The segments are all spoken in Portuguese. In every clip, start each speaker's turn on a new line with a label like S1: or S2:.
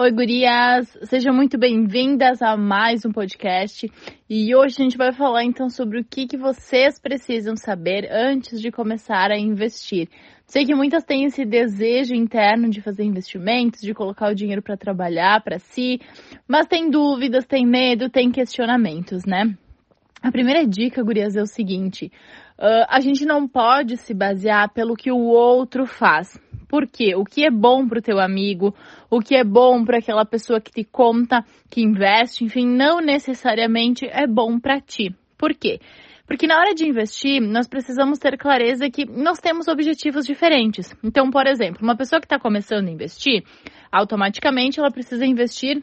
S1: Oi, gurias! Sejam muito bem-vindas a mais um podcast. E hoje a gente vai falar então sobre o que, que vocês precisam saber antes de começar a investir. Sei que muitas têm esse desejo interno de fazer investimentos, de colocar o dinheiro para trabalhar para si, mas tem dúvidas, tem medo, tem questionamentos, né? A primeira dica, gurias, é o seguinte: uh, a gente não pode se basear pelo que o outro faz. Por quê? O que é bom para o teu amigo, o que é bom para aquela pessoa que te conta, que investe, enfim, não necessariamente é bom para ti. Por quê? Porque na hora de investir, nós precisamos ter clareza que nós temos objetivos diferentes. Então, por exemplo, uma pessoa que está começando a investir, automaticamente ela precisa investir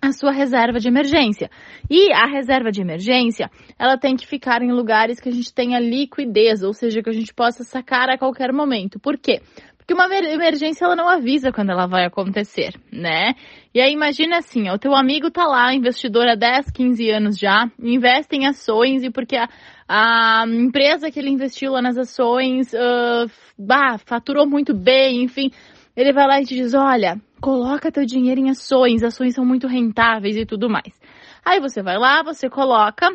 S1: a sua reserva de emergência. E a reserva de emergência, ela tem que ficar em lugares que a gente tenha liquidez, ou seja, que a gente possa sacar a qualquer momento. Por quê? Porque uma emergência ela não avisa quando ela vai acontecer, né? E aí imagina assim, ó, o teu amigo tá lá, investidor há 10, 15 anos já, investe em ações e porque a, a empresa que ele investiu lá nas ações, uh, bah, faturou muito bem, enfim, ele vai lá e te diz, olha, coloca teu dinheiro em ações, ações são muito rentáveis e tudo mais. Aí você vai lá, você coloca,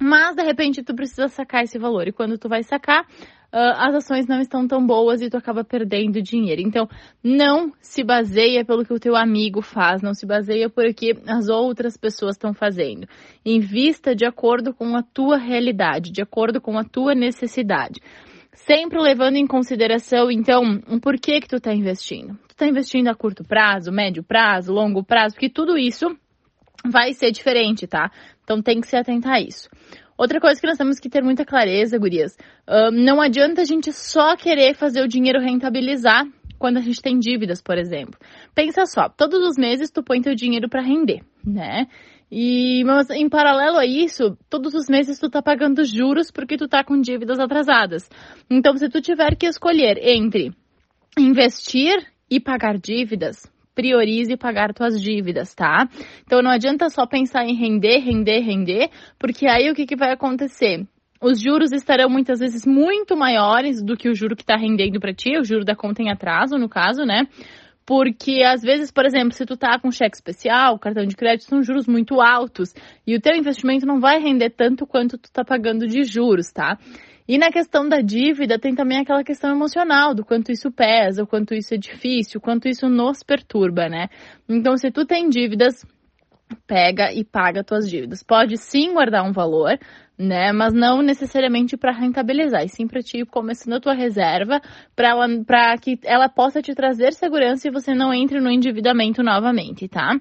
S1: mas de repente tu precisa sacar esse valor e quando tu vai sacar, uh, as ações não estão tão boas e tu acaba perdendo dinheiro. Então, não se baseia pelo que o teu amigo faz, não se baseia por que as outras pessoas estão fazendo. Invista de acordo com a tua realidade, de acordo com a tua necessidade. Sempre levando em consideração, então, o porquê que tu está investindo. Tu está investindo a curto prazo, médio prazo, longo prazo, porque tudo isso vai ser diferente, tá? Então tem que se atentar a isso. Outra coisa que nós temos que ter muita clareza, gurias, uh, não adianta a gente só querer fazer o dinheiro rentabilizar quando a gente tem dívidas, por exemplo. Pensa só, todos os meses tu põe teu dinheiro para render, né? E mas em paralelo a isso, todos os meses tu tá pagando juros porque tu tá com dívidas atrasadas. Então, se tu tiver que escolher entre investir e pagar dívidas, priorize pagar tuas dívidas, tá? Então não adianta só pensar em render, render, render, porque aí o que, que vai acontecer? Os juros estarão muitas vezes muito maiores do que o juro que está rendendo para ti, o juro da conta em atraso, no caso, né? Porque às vezes, por exemplo, se tu tá com cheque especial, cartão de crédito, são juros muito altos e o teu investimento não vai render tanto quanto tu tá pagando de juros, tá? E na questão da dívida, tem também aquela questão emocional, do quanto isso pesa, o quanto isso é difícil, o quanto isso nos perturba, né? Então, se tu tem dívidas, pega e paga tuas dívidas. Pode sim guardar um valor, né? Mas não necessariamente para rentabilizar, e sim para ti começando a tua reserva, para que ela possa te trazer segurança e você não entre no endividamento novamente, tá?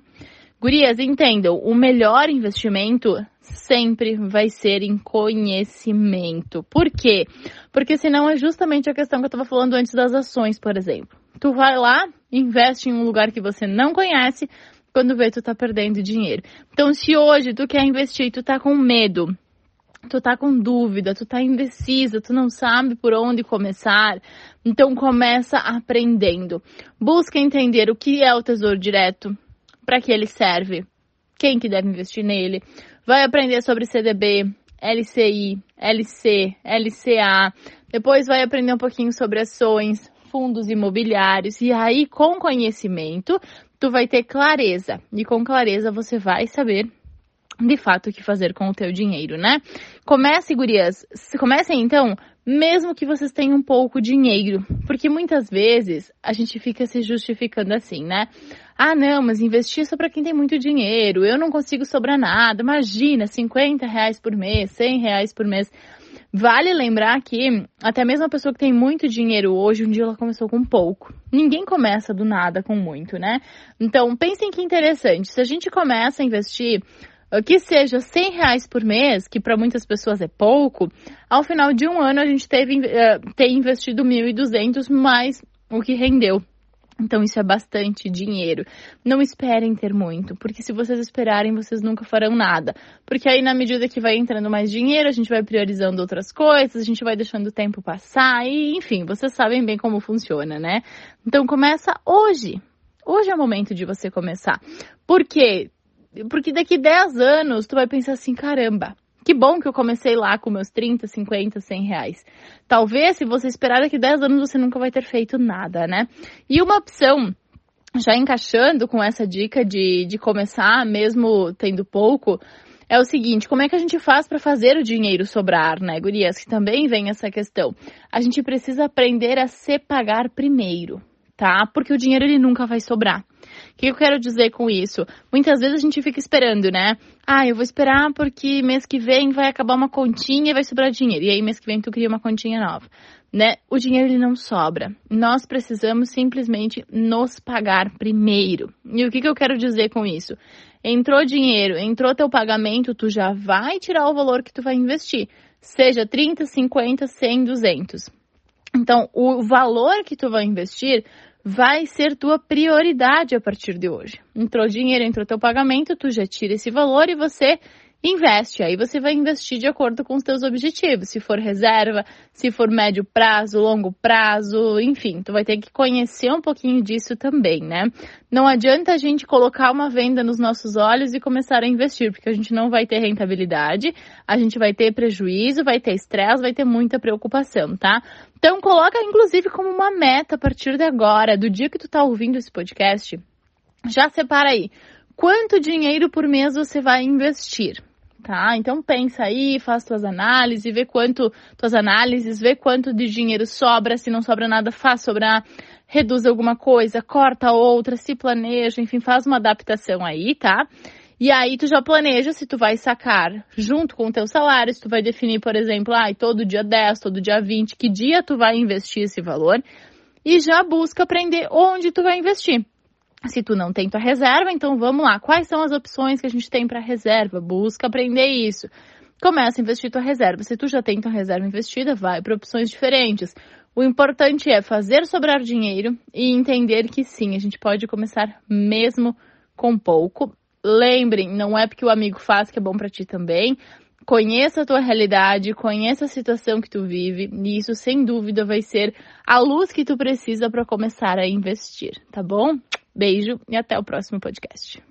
S1: Gurias, entendam, o melhor investimento sempre vai ser em conhecimento. Por quê? Porque senão é justamente a questão que eu estava falando antes das ações, por exemplo. Tu vai lá, investe em um lugar que você não conhece, quando vê tu tá perdendo dinheiro. Então, se hoje tu quer investir, tu tá com medo, tu tá com dúvida, tu tá indecisa, tu não sabe por onde começar, então começa aprendendo. Busca entender o que é o Tesouro Direto, para que ele serve, quem que deve investir nele. Vai aprender sobre CDB, LCI, LC, LCA. Depois vai aprender um pouquinho sobre ações, fundos imobiliários e aí com conhecimento tu vai ter clareza e com clareza você vai saber de fato o que fazer com o teu dinheiro, né? Comece, gurias, comecem então, mesmo que vocês tenham pouco dinheiro, porque muitas vezes a gente fica se justificando assim, né? Ah, não, mas investir é só para quem tem muito dinheiro, eu não consigo sobrar nada, imagina, 50 reais por mês, 100 reais por mês. Vale lembrar que até mesmo a pessoa que tem muito dinheiro hoje, um dia ela começou com pouco. Ninguém começa do nada com muito, né? Então, pensem que interessante. Se a gente começa a investir que seja 100 reais por mês, que para muitas pessoas é pouco, ao final de um ano a gente teve uh, ter investido 1.200 mais o que rendeu. Então isso é bastante dinheiro. Não esperem ter muito, porque se vocês esperarem, vocês nunca farão nada. Porque aí na medida que vai entrando mais dinheiro, a gente vai priorizando outras coisas, a gente vai deixando o tempo passar e, enfim, vocês sabem bem como funciona, né? Então começa hoje. Hoje é o momento de você começar. Porque porque daqui 10 anos tu vai pensar assim, caramba, que bom que eu comecei lá com meus 30, 50, 100 reais. Talvez, se você esperar daqui 10 anos, você nunca vai ter feito nada, né? E uma opção já encaixando com essa dica de, de começar, mesmo tendo pouco, é o seguinte: como é que a gente faz para fazer o dinheiro sobrar, né, Gurias? Que também vem essa questão. A gente precisa aprender a se pagar primeiro, tá? Porque o dinheiro ele nunca vai sobrar. O que eu quero dizer com isso? Muitas vezes a gente fica esperando, né? Ah, eu vou esperar porque mês que vem vai acabar uma continha e vai sobrar dinheiro. E aí mês que vem tu cria uma continha nova né? O dinheiro ele não sobra. Nós precisamos simplesmente nos pagar primeiro. E o que, que eu quero dizer com isso? Entrou dinheiro, entrou teu pagamento, tu já vai tirar o valor que tu vai investir. Seja 30, 50, 100, 200. Então, o valor que tu vai investir vai ser tua prioridade a partir de hoje. Entrou dinheiro, entrou teu pagamento, tu já tira esse valor e você investe. Aí você vai investir de acordo com os seus objetivos. Se for reserva, se for médio prazo, longo prazo, enfim, tu vai ter que conhecer um pouquinho disso também, né? Não adianta a gente colocar uma venda nos nossos olhos e começar a investir, porque a gente não vai ter rentabilidade, a gente vai ter prejuízo, vai ter estresse, vai ter muita preocupação, tá? Então coloca inclusive como uma meta a partir de agora, do dia que tu tá ouvindo esse podcast, já separa aí quanto dinheiro por mês você vai investir tá? Então pensa aí, faz tuas análises, vê quanto tuas análises, vê quanto de dinheiro sobra, se não sobra nada, faz sobrar, reduz alguma coisa, corta outra, se planeja, enfim, faz uma adaptação aí, tá? E aí tu já planeja se tu vai sacar junto com o teu salário, se tu vai definir, por exemplo, ah, todo dia 10, todo dia 20, que dia tu vai investir esse valor e já busca aprender onde tu vai investir. Se tu não tem tua reserva, então vamos lá. Quais são as opções que a gente tem para reserva? Busca aprender isso. Começa a investir tua reserva. Se tu já tem tua reserva investida, vai para opções diferentes. O importante é fazer sobrar dinheiro e entender que sim, a gente pode começar mesmo com pouco. Lembrem, não é porque o amigo faz que é bom para ti também. Conheça a tua realidade, conheça a situação que tu vive, e isso sem dúvida vai ser a luz que tu precisa para começar a investir, tá bom? Beijo e até o próximo podcast.